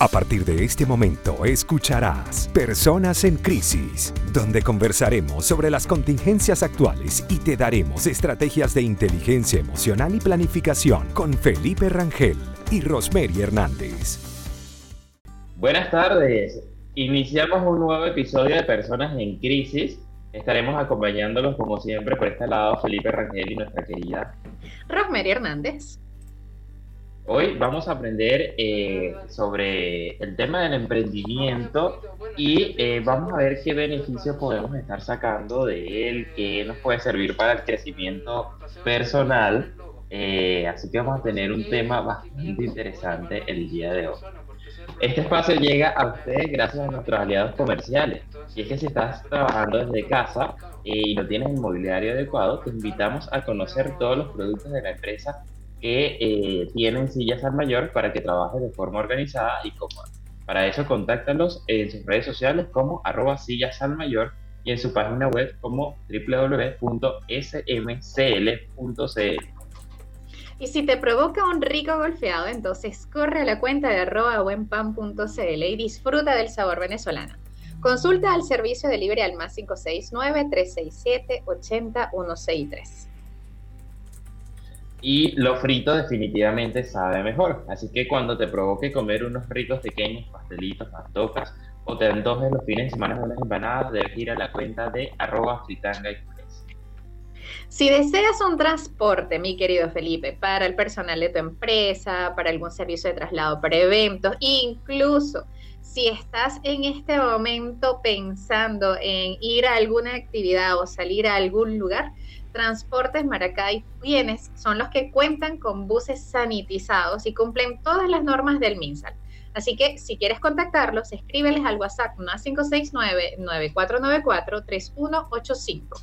A partir de este momento escucharás Personas en Crisis, donde conversaremos sobre las contingencias actuales y te daremos estrategias de inteligencia emocional y planificación con Felipe Rangel y Rosemary Hernández. Buenas tardes, iniciamos un nuevo episodio de Personas en Crisis. Estaremos acompañándolos como siempre por este lado Felipe Rangel y nuestra querida Rosemary Hernández. Hoy vamos a aprender eh, sobre el tema del emprendimiento y eh, vamos a ver qué beneficios podemos estar sacando de él, qué nos puede servir para el crecimiento personal. Eh, así que vamos a tener un tema bastante interesante el día de hoy. Este espacio llega a ustedes gracias a nuestros aliados comerciales. Y es que si estás trabajando desde casa y no tienes el mobiliario adecuado, te invitamos a conocer todos los productos de la empresa que eh, tienen sillas al mayor para que trabajes de forma organizada y cómoda. Para eso, contáctalos en sus redes sociales como arroba sillas al mayor y en su página web como www.smcl.cl. Y si te provoca un rico golfeado, entonces corre a la cuenta de arroba buenpan.cl y disfruta del sabor venezolano. Consulta al servicio de libre al más 569-367-80163 y lo frito definitivamente sabe mejor. Así que cuando te provoque comer unos ricos pequeños pastelitos, tocas o te antojes los fines de semana unas empanadas, debes ir a la cuenta de arroba fritanga Si deseas un transporte, mi querido Felipe, para el personal de tu empresa, para algún servicio de traslado, para eventos, incluso si estás en este momento pensando en ir a alguna actividad o salir a algún lugar, Transportes Maracay quienes son los que cuentan con buses sanitizados y cumplen todas las normas del MinSal. Así que si quieres contactarlos, escríbeles al WhatsApp más 569-9494-3185.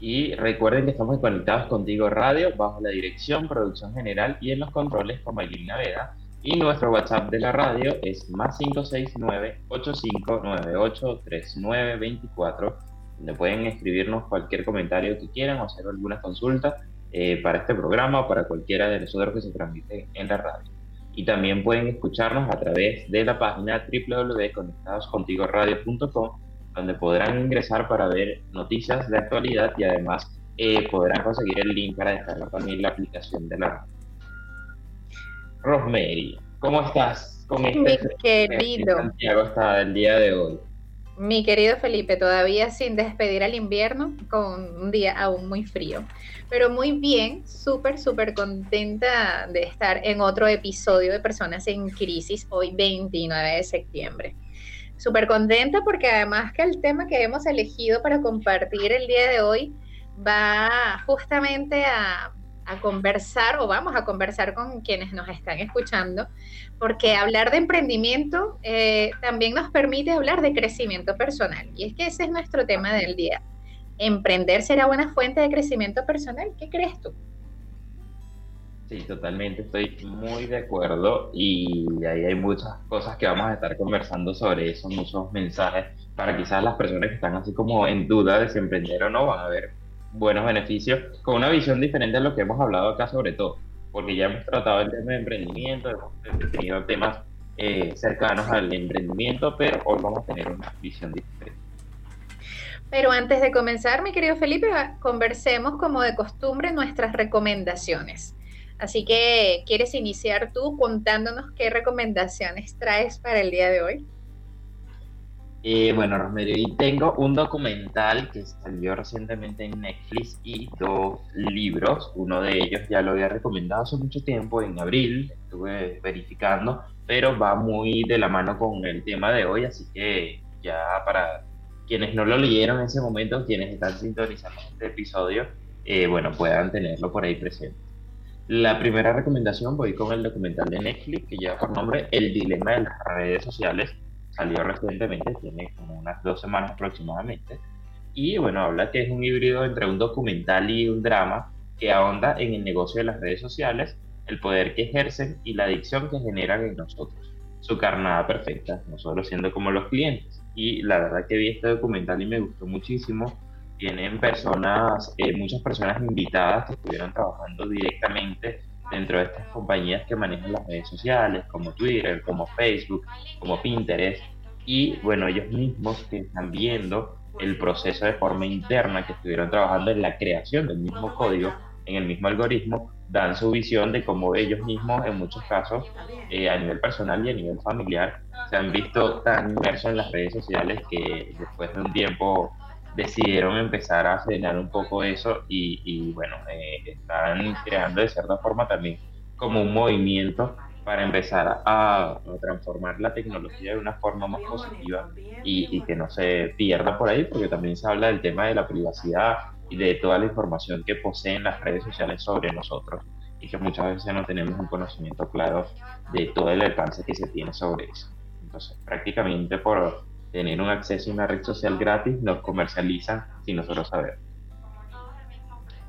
Y recuerden que estamos conectados contigo radio bajo la dirección, producción general y en los controles con Maylin Naveda. Y nuestro WhatsApp de la radio es más 569-8598-3924 donde pueden escribirnos cualquier comentario que quieran o hacer alguna consulta eh, para este programa o para cualquiera de nosotros que se transmite en la radio. Y también pueden escucharnos a través de la página www.conectadoscontigoradio.com, donde podrán ingresar para ver noticias de actualidad y además eh, podrán conseguir el link para descargar también la aplicación de la radio. Rosemary, ¿cómo estás con este Mi querido. Santiago hasta el día de hoy? Mi querido Felipe, todavía sin despedir al invierno, con un día aún muy frío, pero muy bien, súper, súper contenta de estar en otro episodio de Personas en Crisis, hoy 29 de septiembre. Súper contenta porque además que el tema que hemos elegido para compartir el día de hoy va justamente a a conversar o vamos a conversar con quienes nos están escuchando, porque hablar de emprendimiento eh, también nos permite hablar de crecimiento personal. Y es que ese es nuestro tema del día. ¿Emprender será buena fuente de crecimiento personal? ¿Qué crees tú? Sí, totalmente, estoy muy de acuerdo y ahí hay muchas cosas que vamos a estar conversando sobre eso, muchos mensajes para quizás las personas que están así como en duda de si emprender o no van a ver buenos beneficios con una visión diferente a lo que hemos hablado acá sobre todo, porque ya hemos tratado el tema de emprendimiento, hemos tenido temas eh, cercanos al emprendimiento, pero hoy vamos a tener una visión diferente. Pero antes de comenzar, mi querido Felipe, conversemos como de costumbre nuestras recomendaciones. Así que, ¿quieres iniciar tú contándonos qué recomendaciones traes para el día de hoy? Eh, bueno, Rosemary, y tengo un documental que salió recientemente en Netflix y dos libros. Uno de ellos ya lo había recomendado hace mucho tiempo, en abril, estuve verificando, pero va muy de la mano con el tema de hoy, así que ya para quienes no lo leyeron en ese momento, quienes están sintonizando este episodio, eh, bueno, puedan tenerlo por ahí presente. La primera recomendación voy con el documental de Netflix que lleva por nombre El dilema de las redes sociales salió recientemente, tiene como unas dos semanas aproximadamente. Y bueno, habla que es un híbrido entre un documental y un drama que ahonda en el negocio de las redes sociales, el poder que ejercen y la adicción que generan en nosotros. Su carnada perfecta, nosotros siendo como los clientes. Y la verdad que vi este documental y me gustó muchísimo. Tienen personas, eh, muchas personas invitadas que estuvieron trabajando directamente dentro de estas compañías que manejan las redes sociales, como Twitter, como Facebook, como Pinterest, y bueno, ellos mismos que están viendo el proceso de forma interna, que estuvieron trabajando en la creación del mismo código, en el mismo algoritmo, dan su visión de cómo ellos mismos, en muchos casos, eh, a nivel personal y a nivel familiar, se han visto tan inmersos en las redes sociales que después de un tiempo decidieron empezar a frenar un poco eso y, bueno, eh, están creando de cierta forma también como un movimiento para empezar a, transformar la tecnología de una forma más positiva y, y, que no se pierda por ahí, porque también se habla del tema de la privacidad y de toda la información que poseen las redes sociales sobre nosotros y que muchas veces no tenemos un conocimiento claro de todo el alcance que se tiene sobre eso. Entonces, prácticamente por tener un acceso a una red social gratis, nos comercializan sin nosotros saber.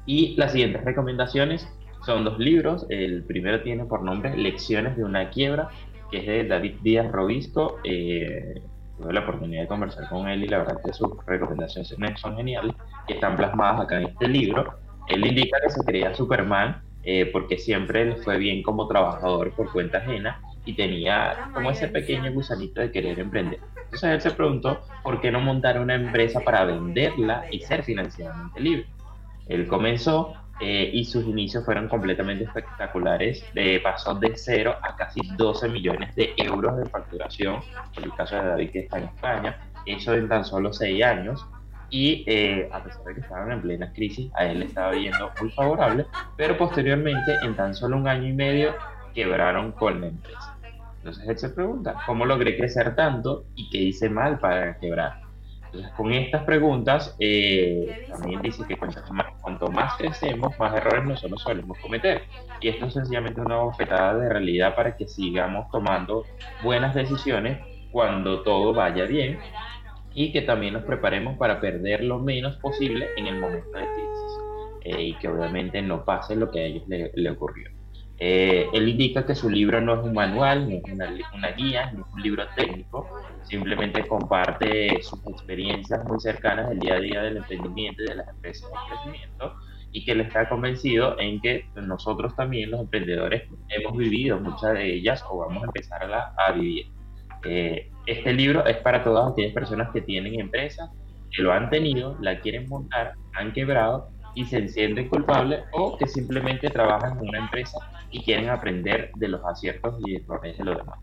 Y las siguientes recomendaciones son dos libros. El primero tiene por nombre Lecciones de una quiebra, que es de David Díaz Robisco. Eh, tuve la oportunidad de conversar con él y la verdad que sus recomendaciones son geniales y están plasmadas acá en este libro. Él indica que se creía Superman eh, porque siempre le fue bien como trabajador por cuenta ajena y tenía como ese pequeño gusanito de querer emprender. Entonces él se preguntó por qué no montar una empresa para venderla y ser financieramente libre. Él comenzó eh, y sus inicios fueron completamente espectaculares. De, pasó de cero a casi 12 millones de euros de facturación, en el caso de David que está en España, eso en tan solo 6 años. Y eh, a pesar de que estaban en plena crisis, a él le estaba yendo muy favorable, pero posteriormente, en tan solo un año y medio, quebraron con la empresa. Entonces él se pregunta, ¿cómo logré crecer tanto y qué hice mal para quebrar? Entonces con estas preguntas eh, también dice que cuanto más, crecemos, más errores nosotros solemos cometer. Y esto es sencillamente una bofetada de realidad para que sigamos tomando buenas decisiones cuando todo vaya bien y que también nos preparemos para perder lo menos posible en el momento de crisis eh, y que obviamente no pase lo que a ellos le ocurrió. Eh, él indica que su libro no es un manual, no es una, guía, no es un libro técnico, simplemente comparte sus experiencias muy cercanas del día a día del emprendimiento y de las empresas de crecimiento y que él está convencido en que nosotros también los emprendedores hemos vivido muchas de ellas o vamos a empezar a, a vivir. Eh, este libro es para todas aquellas personas que tienen empresas, que lo han tenido, la quieren montar, han quebrado y se sienten culpables o que simplemente trabajan en una empresa y quieren aprender de los aciertos y errores de los demás.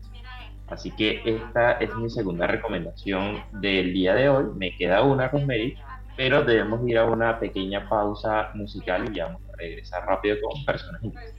Así que esta es mi segunda recomendación del día de hoy. Me queda una, Rosemary, pero debemos ir a una pequeña pausa musical y vamos a regresar rápido con personas en crisis.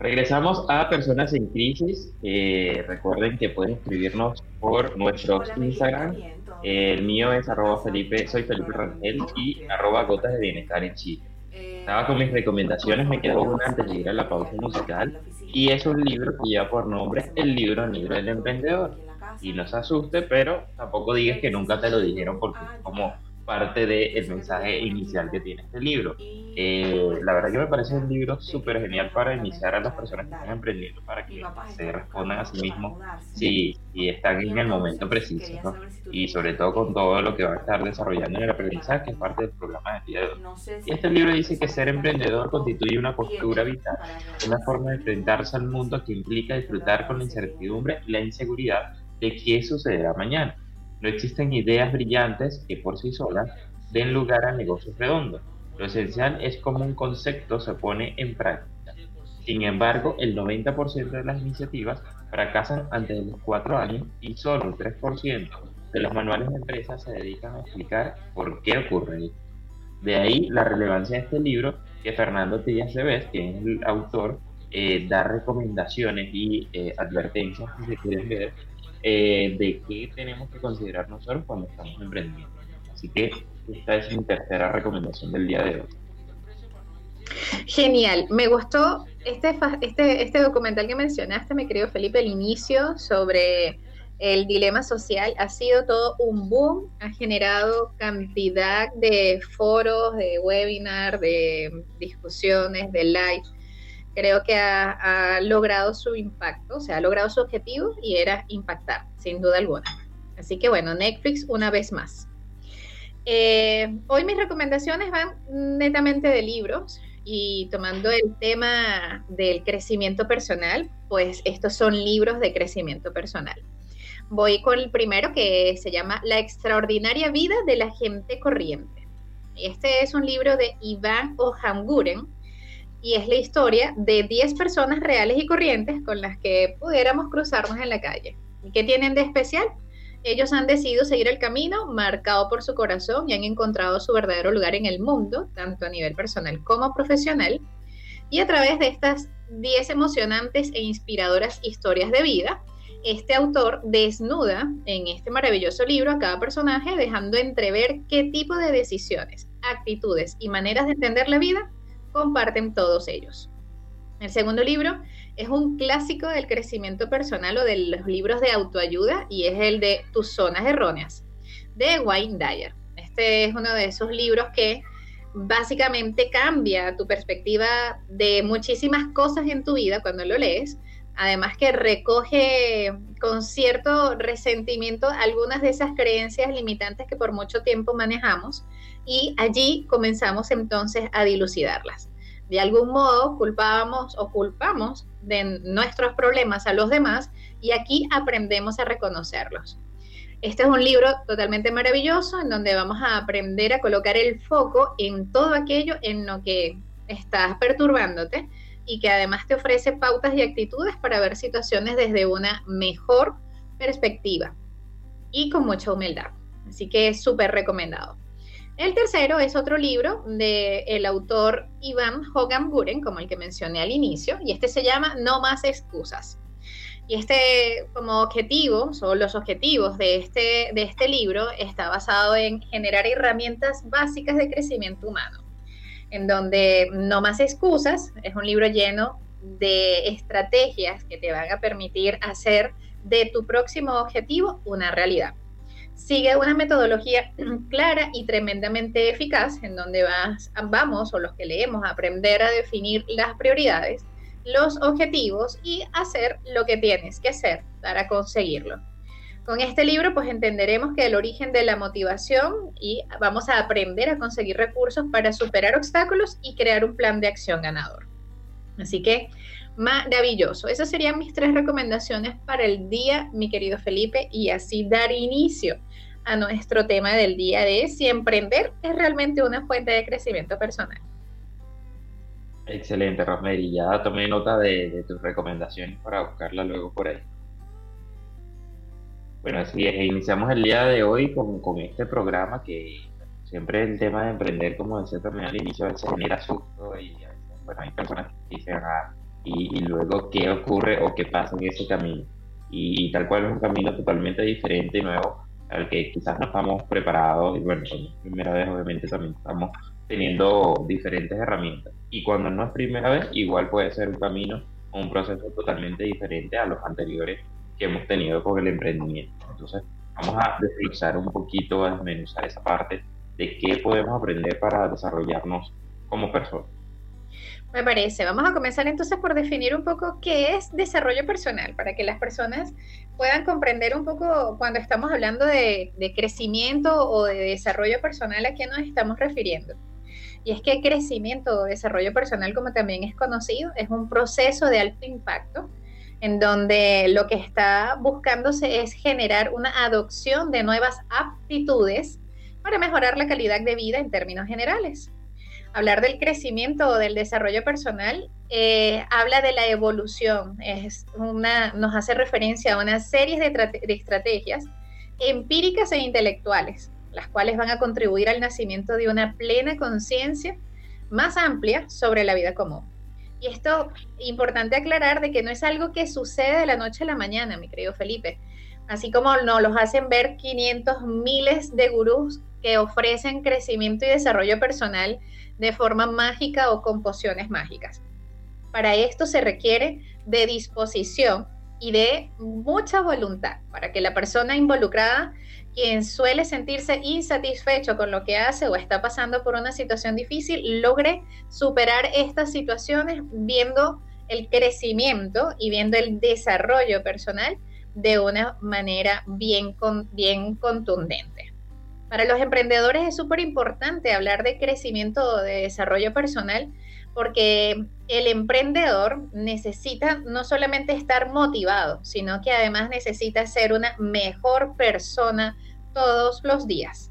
Regresamos a Personas en Crisis. Eh, recuerden que pueden escribirnos por nuestros Instagram. El mío es arroba Felipe, soy Felipe Rangel y arroba Gotas de Bienestar en Chile. Estaba con mis recomendaciones, me quedó una antes de ir a la pausa musical y es un libro que lleva por nombre El libro negro del emprendedor. Y no se asuste, pero tampoco digas que nunca te lo dijeron porque como parte del mensaje inicial que tiene este libro. Eh, la verdad que me parece un libro súper genial para iniciar a las personas que están emprendiendo, para que se respondan a sí mismos si, están en el momento preciso. Y sobre todo con todo lo que va a estar desarrollando en el aprendizaje, que es parte del programa de de hoy. Y este libro dice que ser emprendedor constituye una postura vital, una forma de enfrentarse al mundo que implica disfrutar con la incertidumbre y la inseguridad de qué sucederá mañana no existen ideas brillantes que por sí solas den lugar a negocios redondos. Lo esencial es cómo un concepto se pone en práctica. Sin embargo, el 90% de las iniciativas fracasan antes de los cuatro años y solo el 3% de los manuales de empresas se dedican a explicar por qué ocurre esto. De ahí la relevancia de este libro que Fernando Tías Cebes, que es el autor, eh, da recomendaciones y eh, advertencias, si se quieren ver, eh, de qué tenemos que considerar nosotros cuando estamos emprendiendo. Así que esta es mi tercera recomendación del día de hoy. Genial, me gustó este, este, este documental que mencionaste, me creo Felipe, el inicio sobre el dilema social ha sido todo un boom, ha generado cantidad de foros, de webinars, de discusiones, de live creo que ha, logrado su impacto, o sea, ha logrado su objetivo y era impactar, sin duda alguna. Así que bueno, Netflix una vez más. Eh, hoy mis recomendaciones van netamente de libros. y tomando el tema del crecimiento personal, pues estos son libros de crecimiento personal. Voy con el primero que se llama La extraordinaria vida de la gente corriente. Este es un libro de Iván Ohamguren y es la historia de 10 personas reales y corrientes con las que pudiéramos cruzarnos en la calle. ¿Y qué tienen de especial? Ellos han decidido seguir el camino marcado por su corazón y han encontrado su verdadero lugar en el mundo, tanto a nivel personal como profesional. Y a través de estas 10 emocionantes e inspiradoras historias de vida, este autor desnuda en este maravilloso libro a cada personaje, dejando entrever qué tipo de decisiones, actitudes y maneras de entender la vida comparten todos ellos. El segundo libro es un clásico del crecimiento personal o de los libros de autoayuda y es el de Tus zonas erróneas, de Wayne Dyer. Este es uno de esos libros que básicamente cambia tu perspectiva de muchísimas cosas en tu vida cuando lo lees. Además que recoge con cierto resentimiento algunas de esas creencias limitantes que por mucho tiempo manejamos y allí comenzamos entonces a dilucidarlas de algún modo culpábamos o culpamos de nuestros problemas a los demás y aquí aprendemos a reconocerlos. Este es un libro totalmente maravilloso en donde vamos a aprender a colocar el foco en todo aquello en lo que estás perturbándote y que además te ofrece pautas y actitudes para ver situaciones desde una mejor perspectiva y con mucha humildad. Así que es súper recomendado. El tercero es otro libro del autor Ivan Hogan Buren, como el que mencioné al inicio, y este se llama No más excusas. Y este como objetivo, o los objetivos de este, de este libro, está basado en generar herramientas básicas de crecimiento humano, en donde No más excusas es un libro lleno de estrategias que te van a permitir hacer de tu próximo objetivo una realidad sigue una metodología clara y tremendamente eficaz en donde vas, vamos o los que leemos a aprender a definir las prioridades, los objetivos y hacer lo que tienes que hacer para conseguirlo. Con este libro pues entenderemos que el origen de la motivación y vamos a aprender a conseguir recursos para superar obstáculos y crear un plan de acción ganador. Así que maravilloso. Esas serían mis tres recomendaciones para el día, mi querido Felipe, y así dar inicio a nuestro tema del día de si emprender es realmente una fuente de crecimiento personal. Excelente, Rosemary. Ya tomé nota de, tus recomendaciones para buscarla luego por ahí. Bueno, así es, iniciamos el día de hoy con, con este programa que siempre el tema de emprender, como decía también al inicio, a veces genera susto y bueno, hay personas que dicen, ah, y, luego qué ocurre o qué pasa en ese camino. Y, tal cual es un camino totalmente diferente y nuevo al que quizás no estamos preparados. Y bueno, primera vez obviamente también estamos teniendo diferentes herramientas. Y cuando no es primera vez, igual puede ser un camino o un proceso totalmente diferente a los anteriores que hemos tenido con el emprendimiento. Entonces, vamos a desglosar un poquito, a desmenuzar esa parte de qué podemos aprender para desarrollarnos como personas. Me parece. Vamos a comenzar entonces por definir un poco qué es desarrollo personal, para que las personas puedan comprender un poco cuando estamos hablando de, crecimiento o de desarrollo personal a qué nos estamos refiriendo. Y es que crecimiento o desarrollo personal, como también es conocido, es un proceso de alto impacto en donde lo que está buscándose es generar una adopción de nuevas aptitudes para mejorar la calidad de vida en términos generales hablar del crecimiento o del desarrollo personal eh, habla de la evolución, es nos hace referencia a una serie de, de, estrategias empíricas e intelectuales, las cuales van a contribuir al nacimiento de una plena conciencia más amplia sobre la vida común. Y esto, importante aclarar de que no es algo que sucede de la noche a la mañana, mi querido Felipe. Así como nos los hacen ver 500 miles de gurús que ofrecen crecimiento y desarrollo personal de forma mágica o con pociones mágicas. Para esto se requiere de disposición y de mucha voluntad para que la persona involucrada, quien suele sentirse insatisfecho con lo que hace o está pasando por una situación difícil, logre superar estas situaciones viendo el crecimiento y viendo el desarrollo personal de una manera bien, bien contundente. Para los emprendedores es súper importante hablar de crecimiento, de desarrollo personal, porque el emprendedor necesita no solamente estar motivado, sino que además necesita ser una mejor persona todos los días.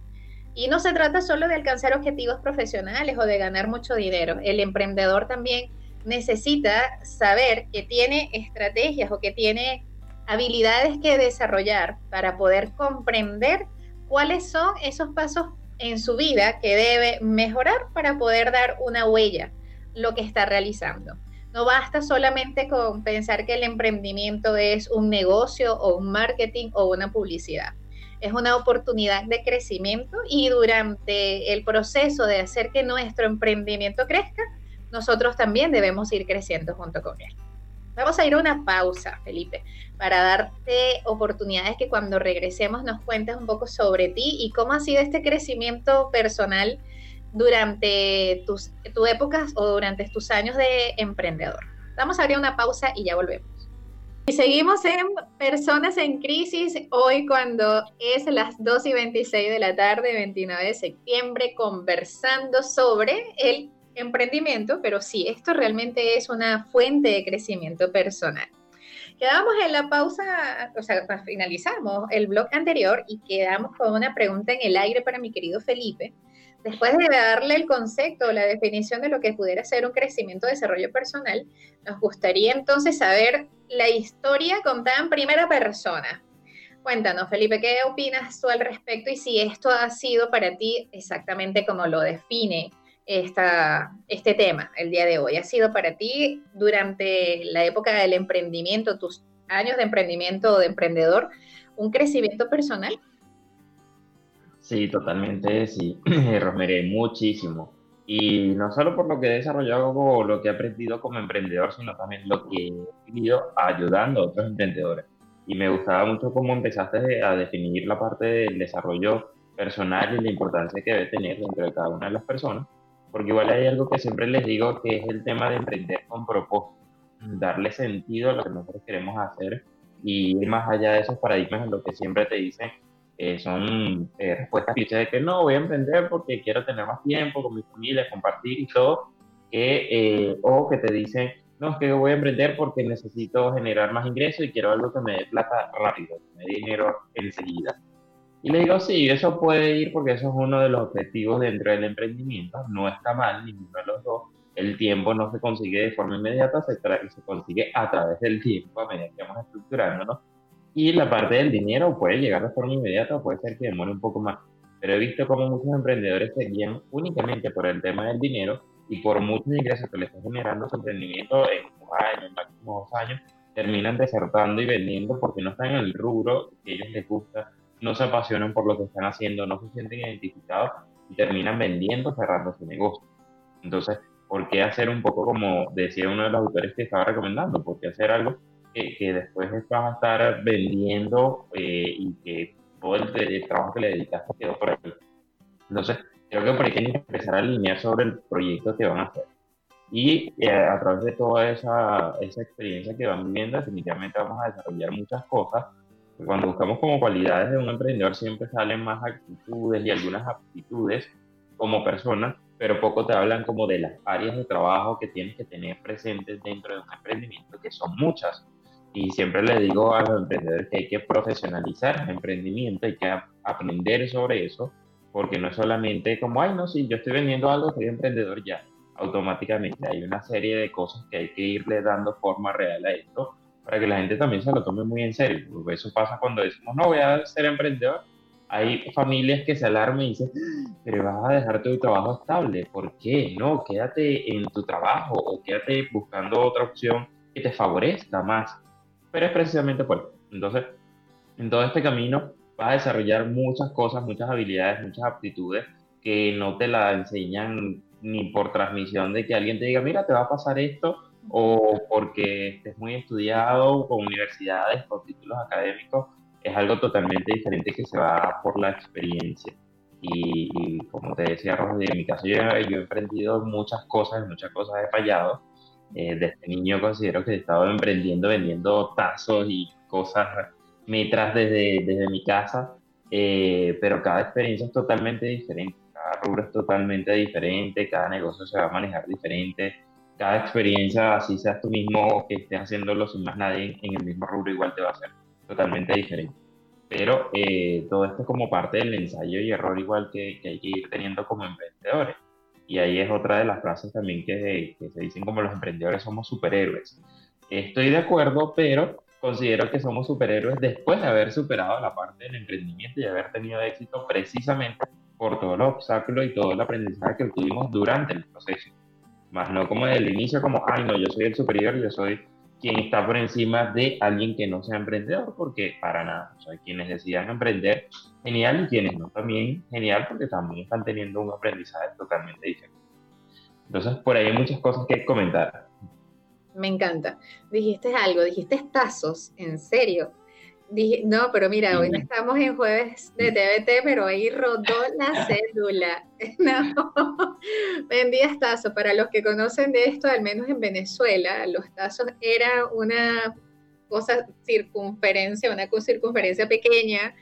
Y no se trata solo de alcanzar objetivos profesionales o de ganar mucho dinero. El emprendedor también necesita saber que tiene estrategias o que tiene habilidades que desarrollar para poder comprender cuáles son esos pasos en su vida que debe mejorar para poder dar una huella lo que está realizando. No basta solamente con pensar que el emprendimiento es un negocio o un marketing o una publicidad. Es una oportunidad de crecimiento y durante el proceso de hacer que nuestro emprendimiento crezca, nosotros también debemos ir creciendo junto con él. Vamos a ir a una pausa, Felipe, para darte oportunidades que cuando regresemos nos cuentes un poco sobre ti y cómo ha sido este crecimiento personal durante tus, tu épocas o durante tus años de emprendedor. Vamos a abrir una pausa y ya volvemos. Y seguimos en Personas en Crisis, hoy cuando es las 2 y 26 de la tarde, 29 de septiembre, conversando sobre el emprendimiento, pero sí, esto realmente es una fuente de crecimiento personal. Quedamos en la pausa, o sea, finalizamos el blog anterior y quedamos con una pregunta en el aire para mi querido Felipe. Después de darle el concepto, la definición de lo que pudiera ser un crecimiento, desarrollo personal, nos gustaría entonces saber la historia contada en primera persona. Cuéntanos, Felipe, ¿qué opinas tú al respecto y si esto ha sido para ti exactamente como lo define esta, este tema el día de hoy? ¿Ha sido para ti durante la época del emprendimiento, tus años de emprendimiento o de emprendedor, un crecimiento personal? Sí, totalmente, sí, Romeré muchísimo. Y no solo por lo que he desarrollado o lo que he aprendido como emprendedor, sino también lo que he vivido ayudando a otros emprendedores. Y me gustaba mucho cómo empezaste a definir la parte del desarrollo personal y la importancia que debe tener dentro de cada una de las personas porque igual hay algo que siempre les digo que es el tema de emprender con propósito, darle sentido a lo que nosotros queremos hacer y ir más allá de esos paradigmas en lo que siempre te dicen eh, son eh, respuestas clichés de que no, voy a emprender porque quiero tener más tiempo con mi familia, compartir y todo, eh, o que te dicen, no, es que voy a emprender porque necesito generar más ingresos y quiero algo que me dé plata rápido, que me dé dinero enseguida. Y le digo, sí, eso puede ir porque eso es uno de los objetivos dentro del emprendimiento. No está mal ninguno de los dos. El tiempo no se consigue de forma inmediata, se, se consigue a través del tiempo, a medida que vamos estructurándonos. Y la parte del dinero puede llegar de forma inmediata o puede ser que demore un poco más. Pero he visto cómo muchos emprendedores se guían únicamente por el tema del dinero y por muchos ingresos que les está generando su emprendimiento en un año, en máximo dos años, terminan desertando y vendiendo porque no están en el rubro que a ellos les gusta no se apasionan por lo que están haciendo, no se sienten identificados y terminan vendiendo, cerrando su negocio. Entonces, ¿por qué hacer un poco como decía uno de los autores que estaba recomendando? ¿Por qué hacer algo que, después vas a estar vendiendo eh, y que todo el, trabajo que le dedicaste quedó por ahí? Entonces, creo que por ahí que empezar a alinear sobre el proyecto que van a hacer. Y eh, a través de toda esa, esa experiencia que van viviendo, definitivamente vamos a desarrollar muchas cosas cuando buscamos como cualidades de un emprendedor siempre salen más actitudes y algunas aptitudes como persona, pero poco te hablan como de las áreas de trabajo que tienes que tener presentes dentro de un emprendimiento, que son muchas. Y siempre le digo a los emprendedores que hay que profesionalizar el emprendimiento, hay que aprender sobre eso, porque no es solamente como, ay, no, si yo estoy vendiendo algo, soy emprendedor ya. Automáticamente hay una serie de cosas que hay que irle dando forma real a esto para que la gente también se lo tome muy en serio. Eso pasa cuando decimos, no, voy a ser emprendedor. Hay familias que se alarman y dicen, pero vas a dejar tu trabajo estable. ¿Por qué? No, quédate en tu trabajo o quédate buscando otra opción que te favorezca más. Pero es precisamente por eso. Entonces, en todo este camino vas a desarrollar muchas cosas, muchas habilidades, muchas aptitudes que no te la enseñan ni por transmisión de que alguien te diga, mira, te va a pasar esto o porque estés muy estudiado con universidades, con títulos académicos, es algo totalmente diferente que se va por la experiencia. Y, como te decía, Rosa, en mi caso yo, he emprendido muchas cosas, muchas cosas he fallado. Eh, desde niño considero que he estado emprendiendo, vendiendo tazos y cosas metras desde, desde mi casa. eh, pero cada experiencia es totalmente diferente, cada rubro es totalmente diferente, cada negocio se va a manejar diferente, cada experiencia, así seas tú mismo que estés haciéndolo sin más nadie en el mismo rubro, igual te va a ser totalmente diferente. Pero eh, todo esto es como parte del ensayo y error igual que, que, hay que ir teniendo como emprendedores. Y ahí es otra de las frases también que, que se dicen como los emprendedores somos superhéroes. Estoy de acuerdo, pero considero que somos superhéroes después de haber superado la parte del emprendimiento y haber tenido éxito precisamente por todos los obstáculos y todo el aprendizaje que tuvimos durante el proceso. Más no como desde el inicio, como, ay, no, yo soy el superior, yo soy quien está por encima de alguien que no sea emprendedor, porque para nada. O sea, quienes decidan emprender, genial, y quienes no, también genial, porque también están teniendo un aprendizaje totalmente diferente. Entonces, por ahí hay muchas cosas que comentar. Me encanta. Dijiste algo, dijiste tazos, en serio. Dije, no, pero mira, hoy no estamos en jueves de TBT, pero ahí rodó la cédula. No, vendías tazos. Para los que conocen de esto, al menos en Venezuela, los tazos era una cosa circunferencia, una circunferencia pequeña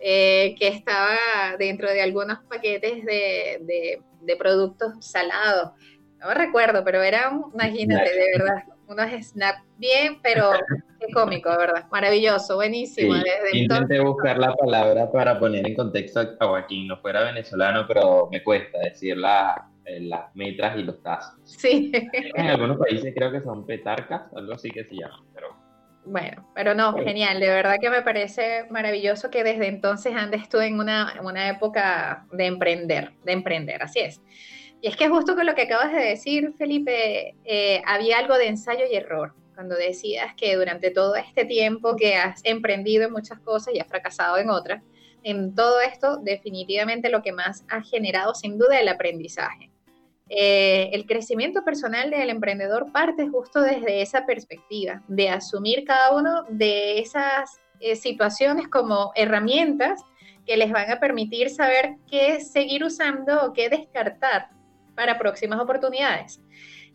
eh, que estaba dentro de algunos paquetes de, de productos salados. No recuerdo, pero era, imagínate, de verdad, unos snaps bien, pero qué cómico, de verdad. Maravilloso, buenísimo. intenté buscar la palabra para poner en contexto a Joaquín, no fuera venezolano, pero me cuesta decir eh, las metras y los tazos. Sí. En algunos países creo que son petarcas, algo así que se llaman, pero... Bueno, pero no, genial, de verdad que me parece maravilloso que desde entonces andes tú en una, una época de emprender, de emprender, así es. Y es que justo con lo que acabas de decir, Felipe, eh, había algo de ensayo y error. Cuando decías que durante todo este tiempo que has emprendido en muchas cosas y has fracasado en otras, en todo esto definitivamente lo que más ha generado sin duda el aprendizaje. Eh, el crecimiento personal del emprendedor parte justo desde esa perspectiva, de asumir cada uno de esas eh, situaciones como herramientas que les van a permitir saber qué seguir usando o qué descartar para próximas oportunidades.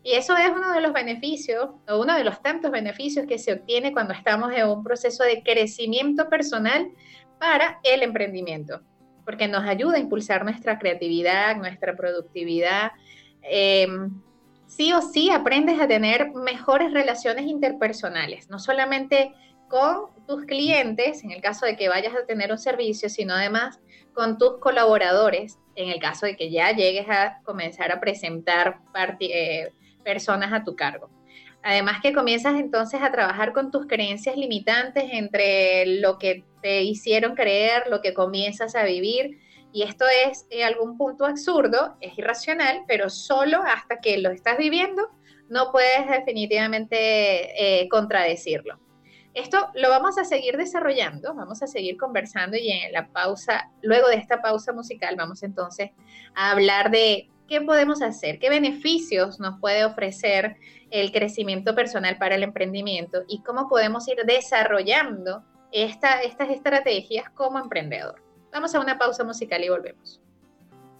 Y eso es uno de los beneficios, o uno de los tantos beneficios que se obtiene cuando estamos en un proceso de crecimiento personal para el emprendimiento, porque nos ayuda a impulsar nuestra creatividad, nuestra productividad. Em, sí o sí aprendes a tener mejores relaciones interpersonales, no solamente con tus clientes, en el caso de que vayas a tener un servicio, sino además con tus colaboradores, en el caso de que ya llegues a comenzar a presentar eh, personas a tu cargo. Además que comienzas entonces a trabajar con tus creencias limitantes entre lo que te hicieron creer, lo que comienzas a vivir. Y esto es algún punto absurdo, es irracional, pero solo hasta que lo estás viviendo no puedes definitivamente eh, contradecirlo. Esto lo vamos a seguir desarrollando, vamos a seguir conversando y en la pausa, luego de esta pausa musical, vamos entonces a hablar de qué podemos hacer, qué beneficios nos puede ofrecer el crecimiento personal para el emprendimiento y cómo podemos ir desarrollando estas estrategias como emprendedor. Vamos a una pausa musical y volvemos.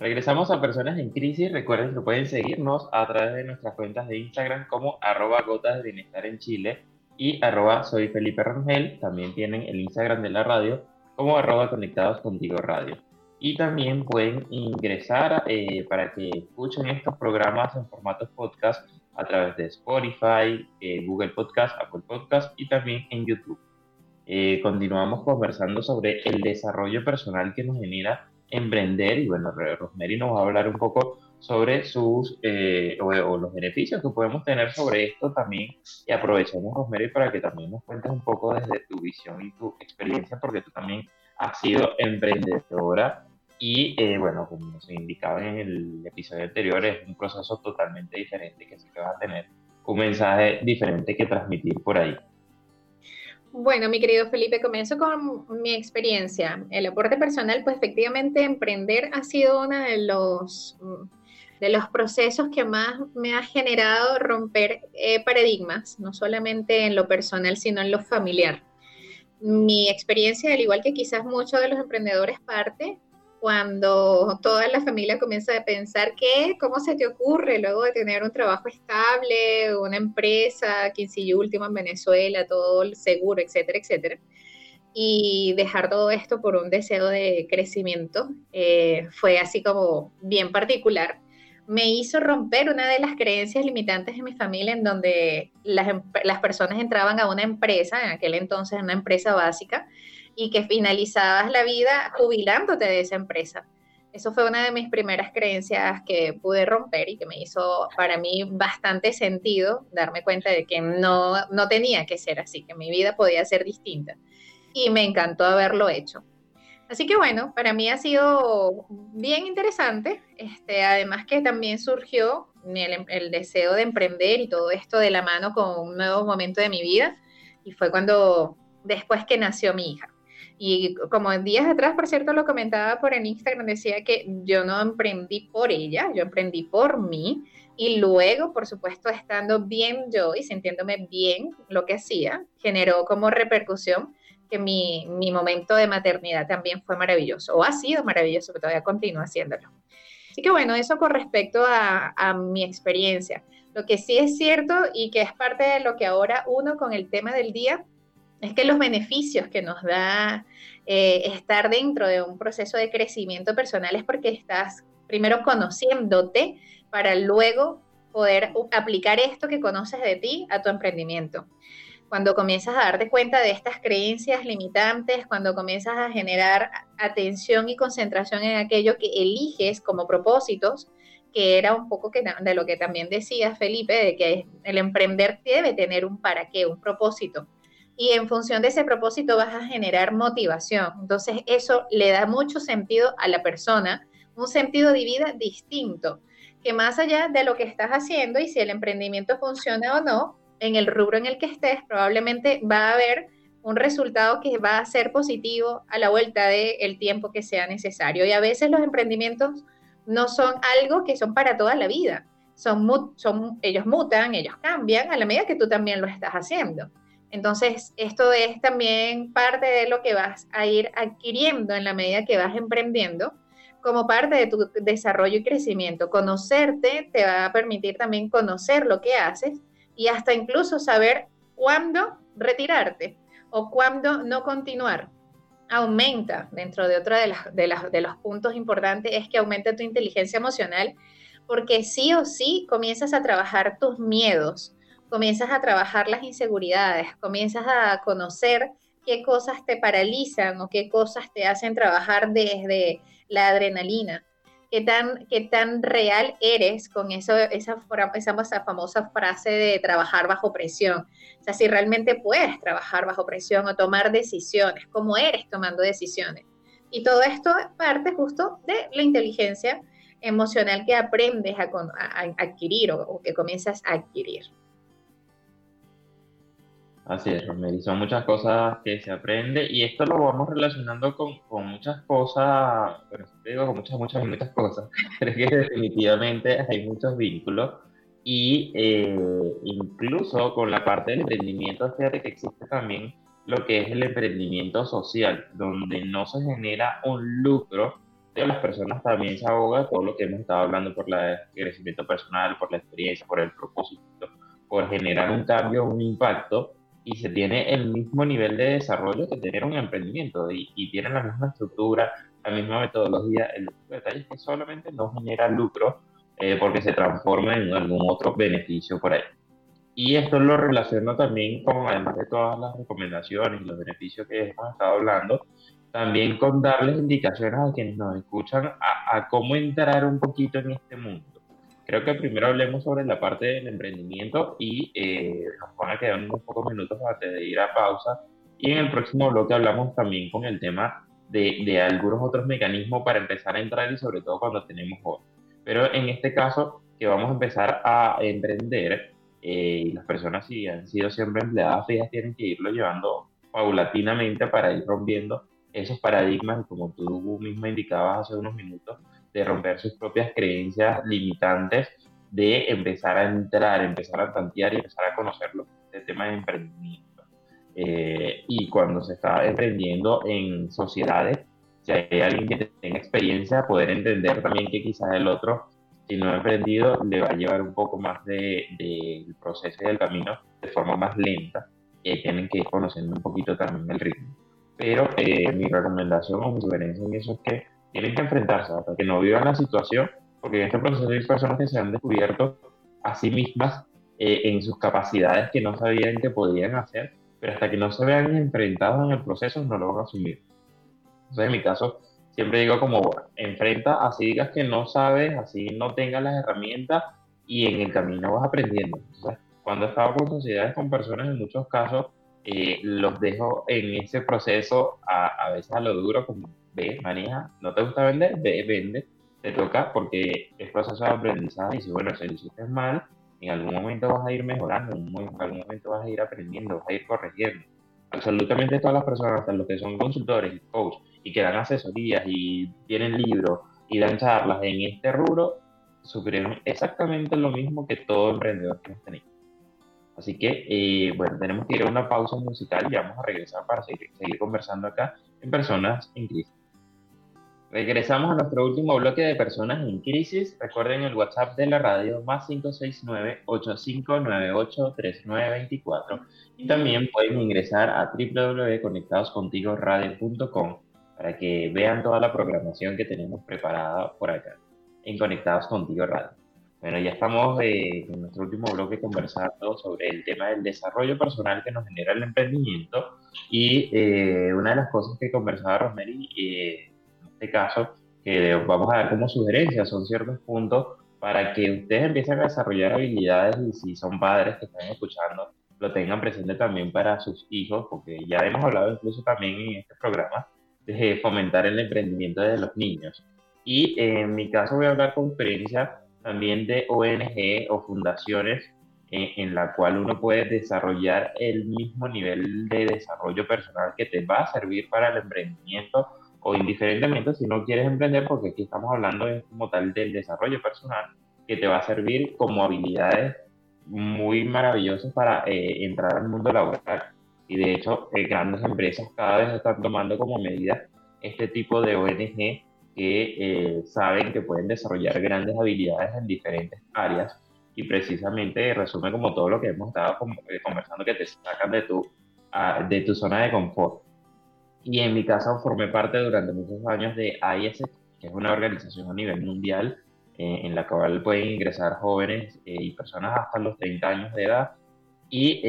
Regresamos a Personas en Crisis. Recuerden que pueden seguirnos a través de nuestras cuentas de Instagram como arroba gotas de bienestar en Chile y arroba soy Felipe Rangel. También tienen el Instagram de la radio como arroba conectados contigo radio. Y también pueden ingresar eh, para que escuchen estos programas en formato podcast a través de Spotify, eh, Google Podcast, Apple Podcast y también en YouTube. Eh, continuamos conversando sobre el desarrollo personal que nos genera emprender y bueno, Rosemary nos va a hablar un poco sobre sus eh, o, los beneficios que podemos tener sobre esto también y aprovechemos Rosemary para que también nos cuentes un poco desde tu visión y tu experiencia porque tú también has sido emprendedora y eh, bueno como se indicaba en el episodio anterior es un proceso totalmente diferente que sí que vas a tener un mensaje diferente que transmitir por ahí. Bueno, mi querido Felipe, comienzo con mi experiencia. El aporte personal, pues efectivamente emprender ha sido uno de los de los procesos que más me ha generado romper eh, paradigmas, no solamente en lo personal, sino en lo familiar. Mi experiencia, al igual que quizás muchos de los emprendedores, parte cuando toda la familia comienza a pensar que, ¿cómo se te ocurre luego de tener un trabajo estable, una empresa, quien sigue último en Venezuela, todo el seguro, etcétera, etcétera? y dejar todo esto por un deseo de crecimiento eh, fue así como bien particular. Me hizo romper una de las creencias limitantes de mi familia en donde las, em, las personas entraban a una empresa, en aquel entonces una empresa básica, y que finalizabas la vida jubilándote de esa empresa. Eso fue una de mis primeras creencias que pude romper y que me hizo para mí bastante sentido darme cuenta de que no, no tenía que ser así, que mi vida podía ser distinta y me encantó haberlo hecho. Así que bueno, para mí ha sido bien interesante, este, además que también surgió el, el, deseo de emprender y todo esto de la mano con un nuevo momento de mi vida y fue cuando después que nació mi hija. Y como días atrás, por cierto, lo comentaba por en Instagram, decía que yo no emprendí por ella, yo emprendí por mí. Y luego, por supuesto, estando bien yo y sintiéndome bien lo que hacía, generó como repercusión que mi, mi, momento de maternidad también fue maravilloso, o ha sido maravilloso, que todavía continúa haciéndolo. Así que bueno, eso con respecto a, mi experiencia. Lo que sí es cierto y que es parte de lo que ahora uno con el tema del día, es que los beneficios que nos da eh, estar dentro de un proceso de crecimiento personal es porque estás primero conociéndote para luego poder aplicar esto que conoces de ti a tu emprendimiento cuando comienzas a darte cuenta de estas creencias limitantes, cuando comienzas a generar atención y concentración en aquello que eliges como propósitos, que era un poco de lo que también decía Felipe, de que el emprender debe tener un para qué, un propósito. Y en función de ese propósito vas a generar motivación. Entonces eso le da mucho sentido a la persona, un sentido de vida distinto, que más allá de lo que estás haciendo y si el emprendimiento funciona o no, en el rubro en el que estés, probablemente va a haber un resultado que va a ser positivo a la vuelta del tiempo que sea necesario. Y a veces los emprendimientos no son algo que son para toda la vida. Son, son, ellos mutan, ellos cambian a la medida que tú también lo estás haciendo. Entonces, esto es también parte de lo que vas a ir adquiriendo en la medida que vas emprendiendo como parte de tu desarrollo y crecimiento. Conocerte te va a permitir también conocer lo que haces y hasta incluso saber cuándo retirarte o cuándo no continuar. Aumenta, dentro de otro de, las, de, las, de los puntos importantes, es que aumenta tu inteligencia emocional, porque sí o sí comienzas a trabajar tus miedos, comienzas a trabajar las inseguridades, comienzas a conocer qué cosas te paralizan o qué cosas te hacen trabajar desde la adrenalina qué tan, qué tan real eres con eso, esa, esa famosa frase de trabajar bajo presión. O sea, si realmente puedes trabajar bajo presión o tomar decisiones, cómo eres tomando decisiones. Y todo esto parte justo de la inteligencia emocional que aprendes a, adquirir o que comienzas a adquirir. Así es, Rosemary. Son muchas cosas que se aprende y esto lo vamos relacionando con, con muchas cosas, pero digo con muchas, muchas, muchas cosas, es que definitivamente hay muchos vínculos y eh, incluso con la parte del emprendimiento, fíjate que existe también lo que es el emprendimiento social, donde no se genera un lucro, pero las personas también se ahogan por lo que hemos estado hablando, por el crecimiento personal, por la experiencia, por el propósito, por generar un cambio, un impacto y se tiene el mismo nivel de desarrollo que tener un emprendimiento y, y tienen la misma estructura, la misma metodología. El detalle es que solamente no genera lucro eh, porque se transforma en algún otro beneficio por ahí. Y esto lo relaciono también con, además de todas las recomendaciones y los beneficios que hemos estado hablando, también con darles indicaciones a quienes nos escuchan a, a cómo entrar un poquito en este mundo creo que primero hablemos sobre la parte del emprendimiento y eh, nos van a quedar unos pocos minutos antes de ir a pausa. Y en el próximo bloque hablamos también con el tema de, de algunos otros mecanismos para empezar a entrar y sobre todo cuando tenemos jóvenes. Pero en este caso, que vamos a empezar a emprender, eh, y las personas si han sido siempre empleadas fijas tienen que irlo llevando paulatinamente para ir rompiendo esos paradigmas, como tú misma indicabas hace unos minutos, de romper sus propias creencias limitantes, de empezar a entrar, empezar a tantear y empezar a conocerlo, el tema de emprendimiento. Eh, y cuando se está emprendiendo en sociedades, si hay alguien que tenga experiencia, poder entender también que quizás el otro, si no ha emprendido, le va a llevar un poco más del de, proceso y del camino de forma más lenta y tienen que ir conociendo un poquito también el ritmo. pero eh, mi recomendación o mi sugerencia en eso es que tienen que enfrentarse hasta que no vivan la situación, porque en este proceso hay personas que se han descubierto a sí mismas eh, en sus capacidades que no sabían que podían hacer, pero hasta que no se vean enfrentados en el proceso no lo van a asumir. Entonces, en mi caso, siempre digo como, enfrenta, así digas que no sabes, así no tengas las herramientas y en el camino vas aprendiendo. cuando he estado con sociedades, con personas, en muchos casos, eh, los dejo en ese proceso a, a veces a lo duro, como ve, maneja, no te gusta vender, ve, vende, te toca porque es proceso de aprendizaje y si bueno, si lo hiciste mal, en algún momento vas a ir mejorando, en algún momento vas a ir aprendiendo, vas a ir corrigiendo. Absolutamente todas las personas, hasta los que son consultores y coach y que dan asesorías y tienen libros y dan charlas en este rubro, sufrieron exactamente lo mismo que todo emprendedor que hemos tenido. Así que, eh, bueno, tenemos que ir a una pausa musical y vamos a regresar para seguir, seguir conversando acá en Personas en Crisis. Regresamos a nuestro último bloque de Personas en Crisis. Recuerden el WhatsApp de la radio más 569-8598-3924. Y también pueden ingresar a www.conectadoscontigoradio.com para que vean toda la programación que tenemos preparada por acá en Conectados Contigo Radio. Bueno, ya estamos eh, en nuestro último bloque conversando sobre el tema del desarrollo personal que nos genera el emprendimiento y eh, una de las cosas que conversaba Rosemary eh, este caso, que vamos a dar como sugerencias, son ciertos puntos para que ustedes empiecen a desarrollar habilidades y si son padres que están escuchando, lo tengan presente también para sus hijos, porque ya hemos hablado incluso también en este programa de fomentar el emprendimiento de los niños. Y en mi caso voy a hablar con experiencia también de ONG o fundaciones en, la cual uno puede desarrollar el mismo nivel de desarrollo personal que te va a servir para el emprendimiento o indiferentemente si no quieres emprender, porque aquí estamos hablando como tal del desarrollo personal, que te va a servir como habilidades muy maravillosas para eh, entrar al mundo laboral. Y de hecho, eh, grandes empresas cada vez están tomando como medida este tipo de ONG que eh, saben que pueden desarrollar grandes habilidades en diferentes áreas y precisamente resume como todo lo que hemos estado eh, conversando que te sacan de tu, ah, de tu zona de confort. Y en mi caso formé parte durante muchos años de IS, que es una organización a nivel mundial eh, en la cual pueden ingresar jóvenes y personas hasta los 30 años de edad. Y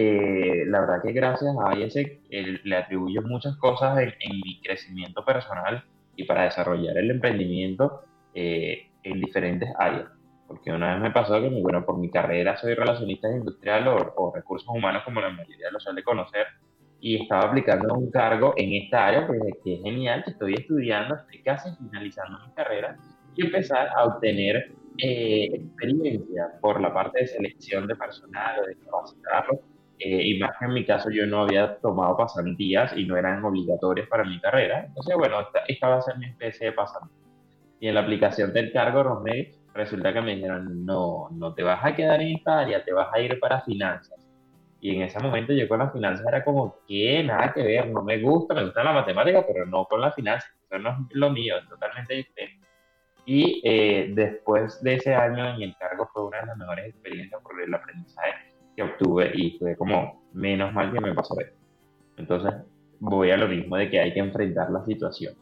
la verdad que gracias a ISEC le atribuyo muchas cosas en, en mi crecimiento personal y para desarrollar el emprendimiento eh, en diferentes áreas. Porque una vez me pasó que, bueno, por mi carrera soy relacionista industrial o, recursos humanos, como la mayoría lo suele conocer, y estaba aplicando un cargo en esta área, porque que es genial, que estoy estudiando, estoy casi finalizando mi carrera, y empezar a obtener eh, experiencia por la parte de selección de personal o de capacitarlo eh, y más que en mi caso yo no había tomado pasantías y no eran obligatorias para mi carrera. Entonces, bueno, esta, va a ser mi especie de pasantía. Y en la aplicación del cargo Rosemary, resulta que me dijeron, no, no te vas a quedar en esta área, te vas a ir para finanzas. Y en ese momento yo con las finanzas era como, que nada que ver, no me gusta, me gusta la matemática, pero no con las finanzas, eso no es lo mío, es totalmente diferente. Y eh, después de ese año en el cargo fue una de las mejores experiencias por el aprendizaje que obtuve y fue como, menos mal que me pasó esto. Entonces, voy a lo mismo de que hay que enfrentar la situación.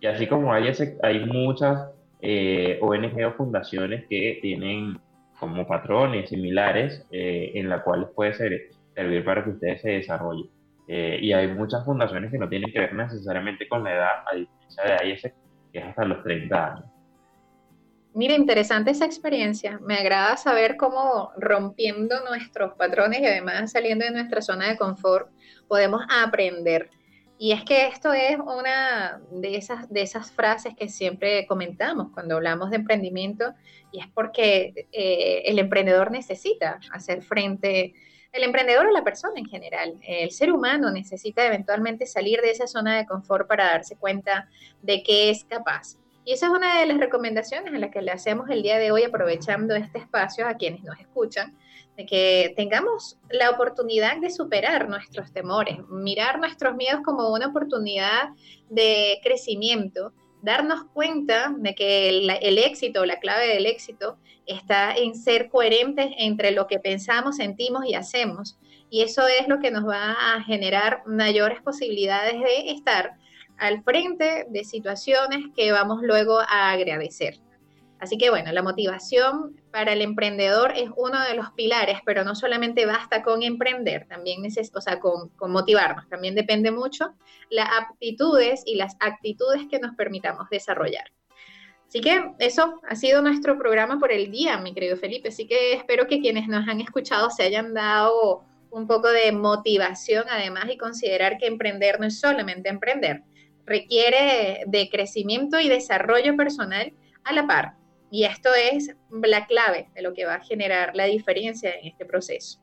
Y así como hay, hay muchas eh, ONG o fundaciones que tienen como patrones similares eh, en la cual puede ser, servir para que ustedes se desarrollen. Eh, y hay muchas fundaciones que no tienen que ver necesariamente con la edad, a diferencia de AIS, que es hasta los 30 años. Mira, interesante esa experiencia. Me agrada saber cómo rompiendo nuestros patrones y además saliendo de nuestra zona de confort podemos aprender. Y es que esto es una de esas, de esas frases que siempre comentamos cuando hablamos de emprendimiento y es porque eh, el emprendedor necesita hacer frente, el emprendedor o la persona en general, el ser humano necesita eventualmente salir de esa zona de confort para darse cuenta de que es capaz. Y esa es una de las recomendaciones en las que le hacemos el día de hoy, aprovechando este espacio a quienes nos escuchan, de que tengamos la oportunidad de superar nuestros temores, mirar nuestros miedos como una oportunidad de crecimiento, darnos cuenta de que el, éxito, la clave del éxito, está en ser coherentes entre lo que pensamos, sentimos y hacemos Y eso es lo que nos va a generar mayores posibilidades de estar al frente de situaciones que vamos luego a agradecer. Así que bueno, la motivación para el emprendedor es uno de los pilares, pero no solamente basta con emprender, también neces o sea, con, con, motivarnos, también depende mucho las aptitudes y las actitudes que nos permitamos desarrollar. Así que eso ha sido nuestro programa por el día, mi querido Felipe. Así que espero que quienes nos han escuchado se hayan dado un poco de motivación además y considerar que emprender no es solamente emprender, requiere de crecimiento y desarrollo personal a la par. Y esto es la clave de lo que va a generar la diferencia en este proceso.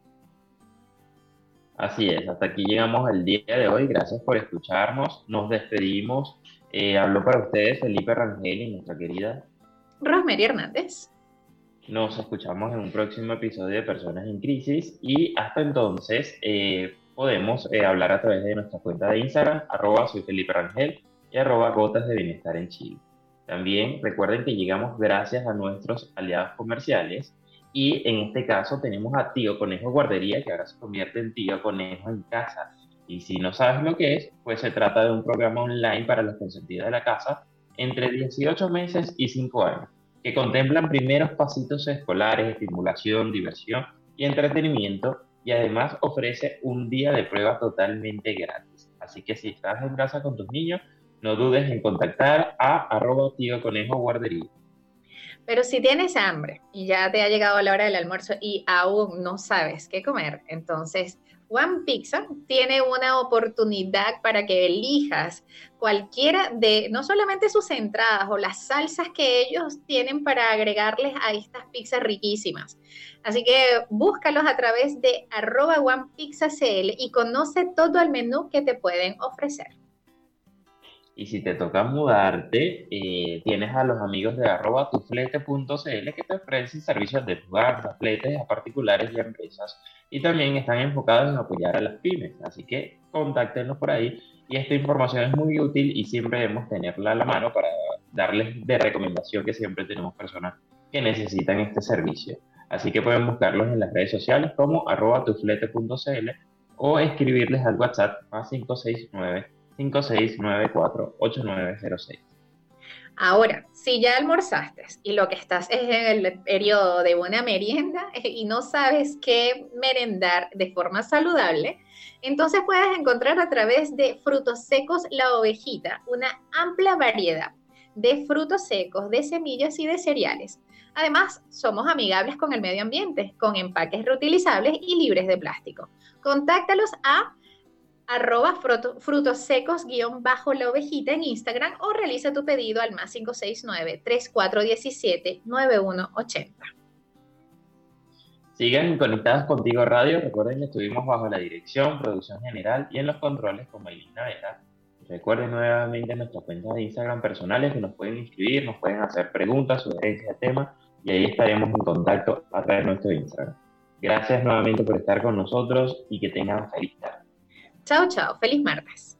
Así es, hasta aquí llegamos el día de hoy. Gracias por escucharnos. Nos despedimos. Eh, habló para ustedes Felipe Rangel y nuestra querida Rosemary Hernández. Nos escuchamos en un próximo episodio de Personas en Crisis y hasta entonces eh, podemos eh, hablar a través de nuestra cuenta de Instagram, arroba soy Felipe Rangel y arroba gotas de bienestar en Chile. También recuerden que llegamos gracias a nuestros aliados comerciales y en este caso tenemos a Tío Conejo Guardería que ahora se convierte en Tío Conejo en casa. Y si no sabes lo que es, pues se trata de un programa online para los consentidos de la casa entre 18 meses y 5 años, que contemplan primeros pasitos escolares, estimulación, diversión y entretenimiento y además ofrece un día de prueba totalmente gratis. Así que si estás en casa con tus niños, no dudes en contactar a arroba tío conejo guardería. Pero si tienes hambre y ya te ha llegado la hora del almuerzo y aún no sabes qué comer, entonces One Pizza tiene una oportunidad para que elijas cualquiera de, no solamente sus entradas o las salsas que ellos tienen para agregarles a estas pizzas riquísimas. Así que búscalos a través de arroba OnePizzaCL y conoce todo el menú que te pueden ofrecer. Y si te toca mudarte, eh, tienes a los amigos de arroba tuflete.cl que te ofrecen servicios de lugar, fletes a particulares y empresas. Y también están enfocados en apoyar a las pymes. Así que contáctenos por ahí. Y esta información es muy útil y siempre debemos tenerla a la mano para darles de recomendación que siempre tenemos personas que necesitan este servicio. Así que pueden buscarlos en las redes sociales como arroba tuflete.cl o escribirles al WhatsApp a 569 5694-8906. Ahora, si ya almorzaste y lo que estás es en el periodo de una merienda y no sabes qué merendar de forma saludable, entonces puedes encontrar a través de Frutos Secos La Ovejita una amplia variedad de frutos secos, de semillas y de cereales. Además, somos amigables con el medio ambiente, con empaques reutilizables y libres de plástico. Contáctalos a arroba frutos secos guion bajo la ovejita en Instagram o realiza tu pedido al más 569-3417-9180. Sigan conectados contigo radio. Recuerden que estuvimos bajo la dirección, producción general y en los controles con Maylin Navera. Recuerden nuevamente nuestras cuentas de Instagram personales que nos pueden inscribir, nos pueden hacer preguntas, sugerencias temas y ahí estaremos en contacto a través de nuestro Instagram. Gracias nuevamente por estar con nosotros y que tengan feliz tarde. Chao, chao. Feliz martes.